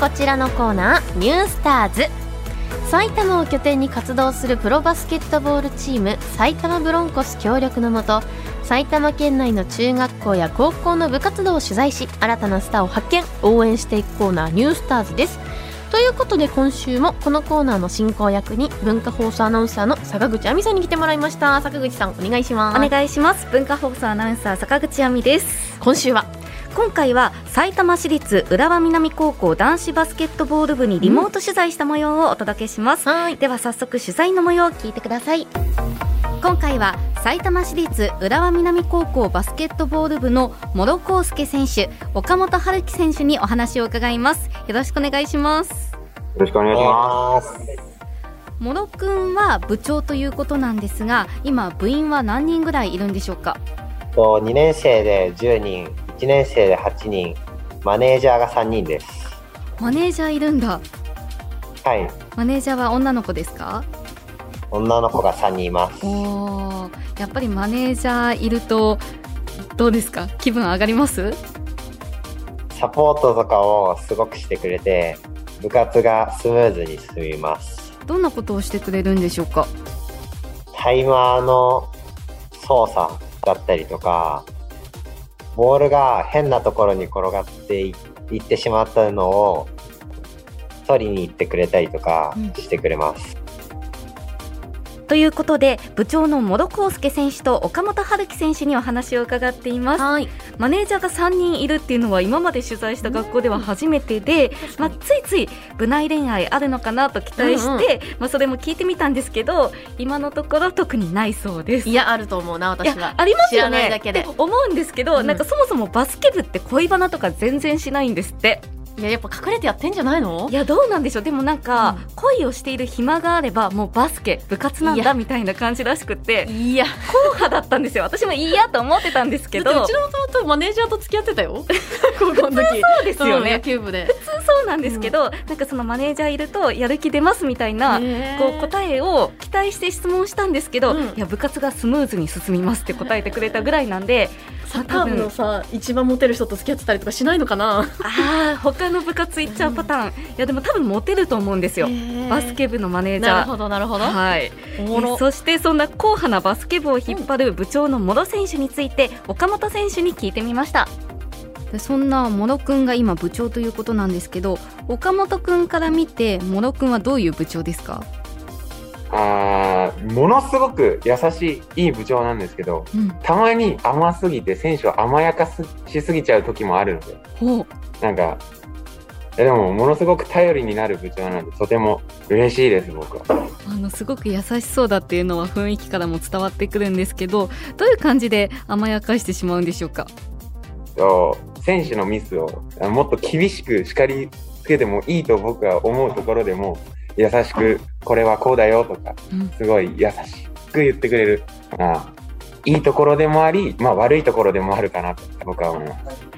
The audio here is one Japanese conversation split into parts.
こちらのコーナーニュースターズ。埼玉を拠点に活動するプロバスケットボールチーム埼玉ブロンコス協力のもと埼玉県内の中学校や高校の部活動を取材し新たなスターを発見。応援していくコーナーニュースターズです。ということで今週もこのコーナーの進行役に文化放送アナウンサーの坂口亜美さんに来てもらいました。坂口さんお願いします。お願いします。文化放送アナウンサー坂口亜美です。今週は今回は埼玉市立浦和南高校男子バスケットボール部にリモート取材した模様をお届けします、はい。では早速取材の模様を聞いてください。今回は埼玉市立浦和南高校バスケットボール部の諸康介選手岡本春樹選手にお話を伺います。よろしくお願いします。よろしくお願いします。諸くんは部長ということなんですが今部員は何人ぐらいいるんでしょうか？と2年生で10人、1年生で8人、マネージャーが3人です。マネージャーいるんだはい、マネージャーは女の子ですか？女の子が3人います。おーやっぱりマネージャーいるとどうですか？気分上がります？サポートとかをすごくしてくれて、部活がスムーズに進みます。どんなことをしてくれるんでしょうか？タイマーの操作だったりとか、ボールが変なところに転がっていいってしまったのを取りに行ってくれたりとかうんしてくれます。ということで部長の諸康介選手と岡本春樹選手にお話を伺っています。はい。マネージャーが3人いるっていうのは今まで取材した学校では初めてで、まあ、ついつい部内恋愛あるのかなと期待して、まあ、それも聞いてみたんですけど今のところ特にないそうです。いやあると思うな私は。ありますよね。って思うんですけど、うん。なんかそもそもバスケ部って恋バナとか全然しないんですっていややっぱ隠れてやってんじゃないの？いやどうなんでしょう。でもなんか、うん。恋をしている暇があればもうバスケ部活なんだみたいな感じらしくっていや。硬派だったんですよ。私もいいやと思ってたんですけど。うちの弟マネージャーと付き合ってたよ。高校の時そうですようん野ね球部で。普通そうなんですけど、なんかそのマネージャーいるとやる気出ますみたいな、こう答えを期待して質問したんですけど、うん。いや部活がスムーズに進みますって答えてくれたぐらいなんでサッカー部のさ一番モテる人と付き合ってたりとかしないのかな？ああ他の部活行っちゃうパターン、いやでも多分モテると思うんですよ。バスケ部のマネージャー。なるほどなるほど。はい。おもろ。そしてそんな硬派なバスケ部を引っ張る部長の諸選手について岡本選手に聞いてみました。でそんな諸くんが今部長ということなんですけど岡本くんから見て諸くんはどういう部長ですか、あーものすごく優しいいい部長なんですけどうん、たまに甘すぎて選手を甘やかすしすぎちゃう時もあるので。ほう。なんかでもものすごく頼りになる部長なのでとても嬉しいです僕は。あのすごく優しそうだっていうのは雰囲気からも伝わってくるんですけどどういう感じで甘やかしてしまうんでしょうか？選手のミスをあもっと厳しく叱りつけてもいいと僕は思うところでも優しくこれはこうだよとかうん。すごい優しく言ってくれる、まあ、いいところでもあり、まあ、悪いところでもあるかなと僕は思います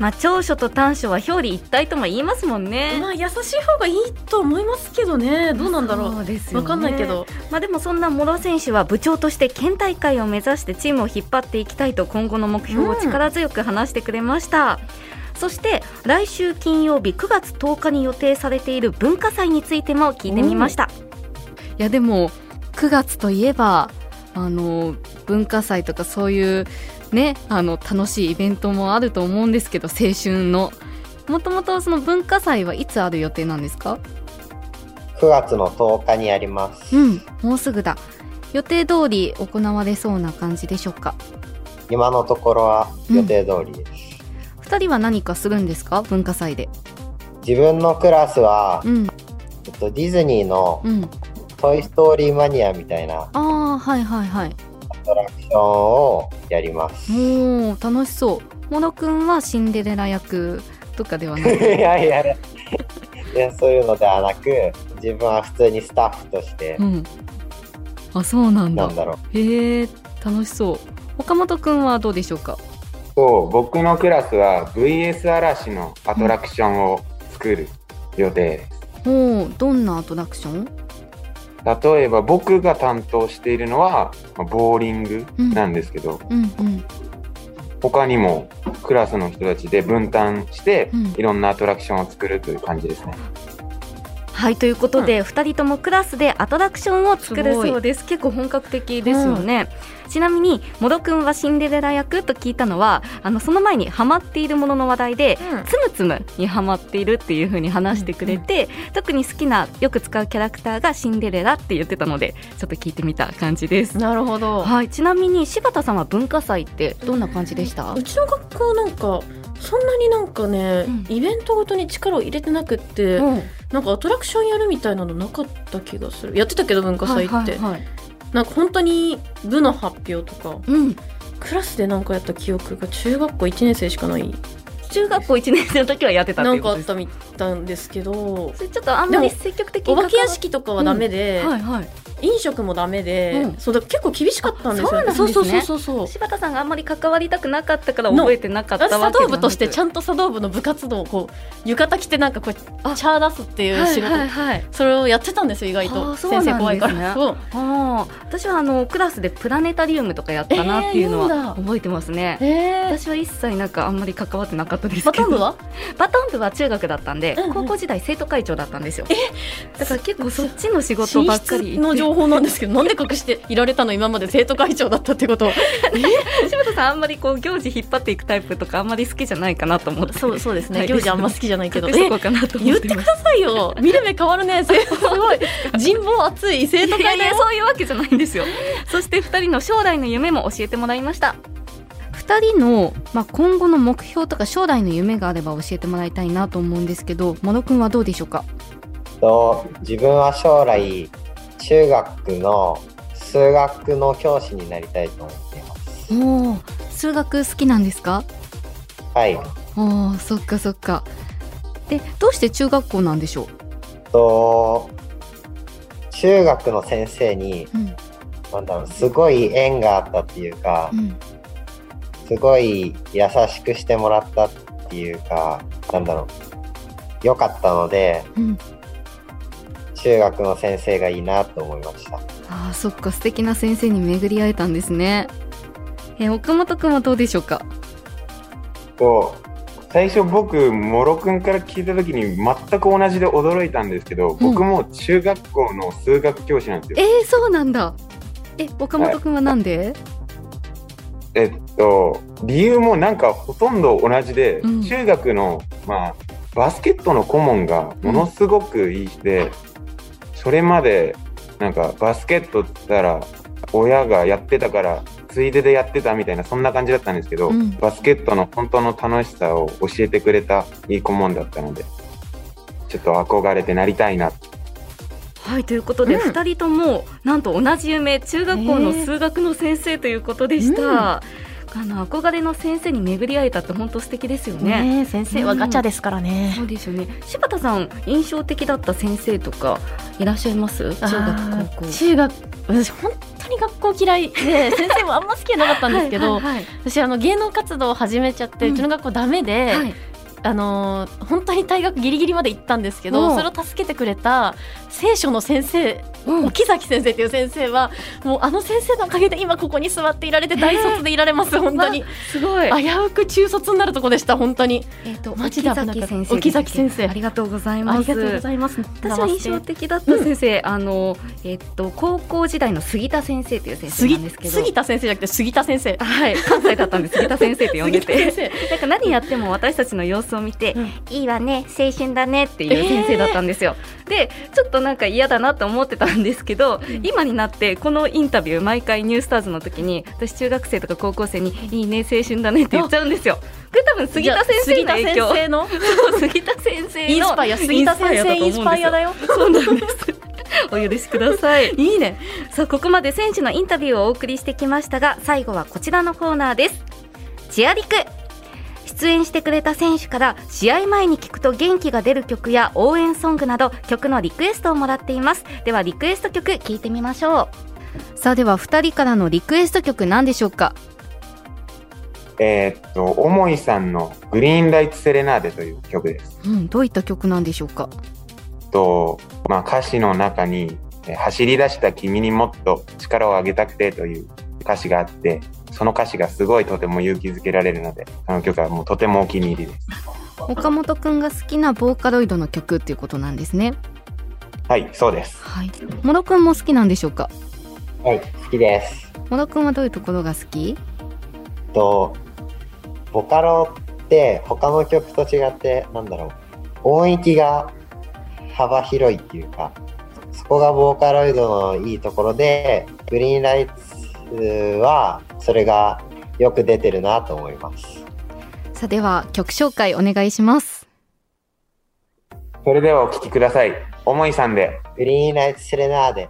まあ長所と短所は表裏一体とも言いますもんね。まあ優しい方がいいと思いますけどね。どうなんだろう。そうですよね。わかんないけど。まあでもそんな諸選手は部長として県大会を目指してチームを引っ張っていきたいと今後の目標を力強く話してくれました、そして来週金曜日9月10日に予定されている文化祭についても聞いてみましたいやでも9月といえばあの文化祭とかそういうねあの楽しいイベントもあると思うんですけど青春のもともとその文化祭はいつある予定なんですか？9月の10日にあります。うん、もうすぐだ。予定通り行われそうな感じでしょうか？今のところは予定通りです。二人は何かするんですか？文化祭で。自分のクラスは、うん、えっと、ディズニーのうん。トイ・ストーリーマニアみたいなああ、はいはいはい。アトラクションをやります。おお、楽しそう。モノくんはシンデレラ役とかではない いやいや、いやそういうのではなく、自分は普通にスタッフとしてう、ん。あ、そうなんだなん。だろう。へえ、楽しそう。岡本くんはどうでしょうか？そう僕のクラスは VS 嵐のアトラクションを作る予定ですおお、どんなアトラクション？例えば僕が担当しているのはまあボーリングなんですけど、うんうん。他にもクラスの人たちで分担して、うんいろんなアトラクションを作るという感じですね。はいということで、二人ともクラスでアトラクションを作るそうです。結構本格的ですよね、ちなみにモドくんはシンデレラ役と聞いたのはあのその前にハマっているものの話題で、うん。つむつむにハマっているっていう風に話してくれて、特に好きなよく使うキャラクターがシンデレラって言ってたのでちょっと聞いてみた感じです。なるほど。はいちなみに柴田さんは文化祭ってどんな感じでした、うちの学校なんかそんなになんかね、うん。イベントごとに力を入れてなくって、うんなんかアトラクションやるみたいなのなかった気がする。やってたけど文化祭って、はいはいはい。なんか本当に部の発表とかうん、クラスでなんかやった記憶が中学校1年生しかない中学校1年生の時はやってたってことです。かあったみたんですけど。それちょっとあんまり積極的にお化け屋敷とかはダメで、はいはい。飲食もダメで、うん。そうだ結構厳しかったんですよそうなんですね。そうそうそうそうそう。柴田さんがあんまり関わりたくなかったから覚えてなかったわけじゃなく道部としてちゃんと茶道部の部活動をこう浴衣着てなんかこうあチャー出すっていう仕事、はいはいはい。それをやってたんですよ意外あと先生怖いから。そう。私はあのクラスでプラネタリウムとかやったなっていうのは覚えてますね、え私は一切なんかあんまり関わってなかったですバトン部は？バトン部は中学だったんで、うんうん。高校時代生徒会長だったんですよ。だから結構そっちの仕事寝ばっかり。室の情報なんですけどなんで隠していられたの今まで生徒会長だったってこと？柴田さんあんまりこう行事引っ張っていくタイプとかあんまり好きじゃないかなと思って。そうそうですね。はい。行事あんま好きじゃないけど。言っててくださいよ。見る目変わるね。せ すごい。人望熱い生徒会だよ。いやそういうわけじゃないんですよ。そして2人の将来の夢も教えてもらいました2人の、まあ、今後の目標とか将来の夢があれば教えてもらいたいなと思うんですけどモノくんはどうでしょうか？と自分は将来中学の数学の教師になりたいと思っています。おお数学好きなんですか？はい。おおそっかそっか。でどうして中学校なんでしょと中学の先生にううん。なんだろうすごい縁があったっていうかうんすごい優しくしてもらったっていうかなんだろう。良かったのでうん。中学の先生がいいなと思いました。あーそっか素敵な先生に巡り会えたんですね。え岡本くんはどうでしょうか？と最初僕もろくんから聞いた時に全く同じで驚いたんですけど、僕も中学校の数学教師なんですよ。えー、そうなんだ。え岡本くんはなんで、えっと理由もなんかほとんど同じで、うん。中学のまあバスケットの顧問がものすごくいい人で、それまでなんかバスケットって言ったら親がやってたからついででやってたみたいなそんな感じだったんですけど、うん。バスケットの本当の楽しさを教えてくれたいい顧問だったのでちょっと憧れてなりたいなはいということで、うん。二人ともなんと同じ夢中学校の数学の先生ということでした、あの憧れの先生に巡り会えたって本当素敵ですよね。ねえ先生はガチャですからね、そうですよね。柴田さん印象的だった先生とかいらっしゃいます？中あ学ー高校。中学私本当に学校嫌いで 先生もあんま好きじゃなかったんですけど、はいはい私あの芸能活動を始めちゃって、ううんちの学校ダメで、はいはいあのー本当に退学ギリギリまで行ったんですけどそれを助けてくれた聖書の先生うん。沖崎先生っていう先生はもうあの先生のおかげで今ここに座っていられて大卒でいられます本当に。すごい。危うく中卒になるとこでした本当に。えっ、とマジで危なかった。沖崎先生沖崎先生。ありがとうございます。ありがとうございます。私は印象的だった先生、あのえっと高校時代の杉田先生という先生杉なんですけど。杉田先生じゃなくて杉田先生。はい。関西だったんで杉田先生って呼んでて。なんか何やっても私たちの様子を見て、うん。いいわね青春だねっていう先生だったんですよ、でちょっとなんか嫌だなと思ってたんですけど、今になってこのインタビュー毎回ニュースターズの時に私中学生とか高校生にいいね青春だねって言っちゃうんですよ。これ多分杉田先生の影響。杉田先生の？そう杉田先生のインスパイア杉田先生インスパイアだよ。そうなんです。お許しください。いいね。さあここまで選手のインタビューをお送りしてきましたが最後はこちらのコーナーです。チアリク出演してくれた選手から試合前に聞くと元気が出る曲や応援ソングなど曲のリクエストをもらっています。ではリクエスト曲聞いてみましょう。さあでは2人からのリクエスト曲何でしょうか？えーっと重井さんの「グリーンライツ・セレナーデ」という曲です。うんどういった曲なんでしょうか？と、まあ、歌詞の中にえー「走り出した君にもっと力をあげたくて」という歌詞があって、その歌詞がすごいとても勇気づけられるので、その曲はもうとてもお気に入りです。岡本くんが好きなボーカロイドの曲っていうことなんですねはい、そうです。はいもろくんも好きなんでしょうか？はい、好きです。もろくんはどういうところが好き？と、ボカロって他の曲と違って、なんだろう、音域が幅広いっていうか、そこがボーカロイドのいいところで、グリーンライツはそれがよく出てるなと思います。さあでは曲紹介お願いしますそれではお聴きください。おもいさんで、グリーンライツセレナーデ。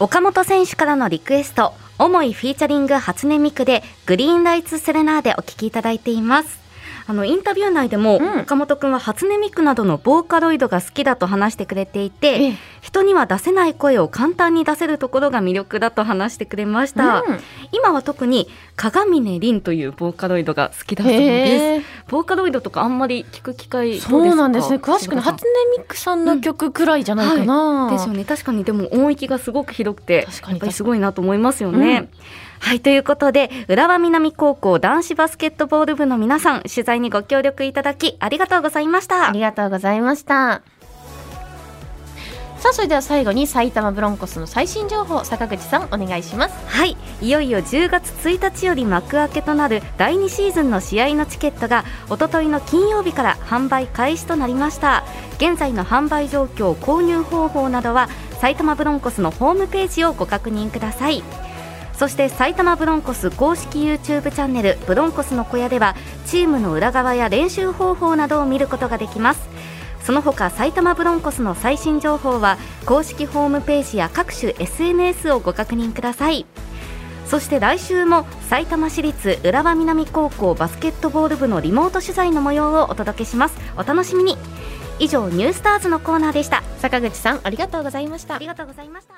岡本選手からのリクエスト重いフィーチャリング初音ミクでグリーンライツセレナーデお聞きいただいていますあのインタビュー内でも、うん。岡本くんは初音ミクなどのボーカロイドが好きだと話してくれていて、ええ。人には出せない声を簡単に出せるところが魅力だと話してくれました、うん。今は特に鏡音凛というボーカロイドが好きだそうですボーカロイドとかあんまり聞く機会そうなんですね。詳しくね初音ミクさんの曲くらいじゃないかな、さん。ですよね。確かに。でも音域がすごく広くてやっぱりすごいなと思いますよね、うんはいということで浦和南高校男子バスケットボール部の皆さん取材にご協力いただきありがとうございました。ありがとうございました。さあそれでは最後に埼玉ブロンコスの最新情報坂口さんお願いします。はいいよいよ10月1日より幕開けとなる第2シーズンの試合のチケットがおとといの金曜日から販売開始となりました。現在の販売状況購入方法などは埼玉ブロンコスのホームページをご確認くださいそして埼玉ブロンコス公式 YouTube チャンネルブロンコスの小屋ではチームの裏側や練習方法などを見ることができます。その他埼玉ブロンコスの最新情報は公式ホームページや各種 SNS をご確認ください。そして来週も埼玉市立浦和南高校バスケットボール部のリモート取材の模様をお届けします。お楽しみに。以上ニュースターズのコーナーでした。坂口さんありがとうございました。ありがとうございました。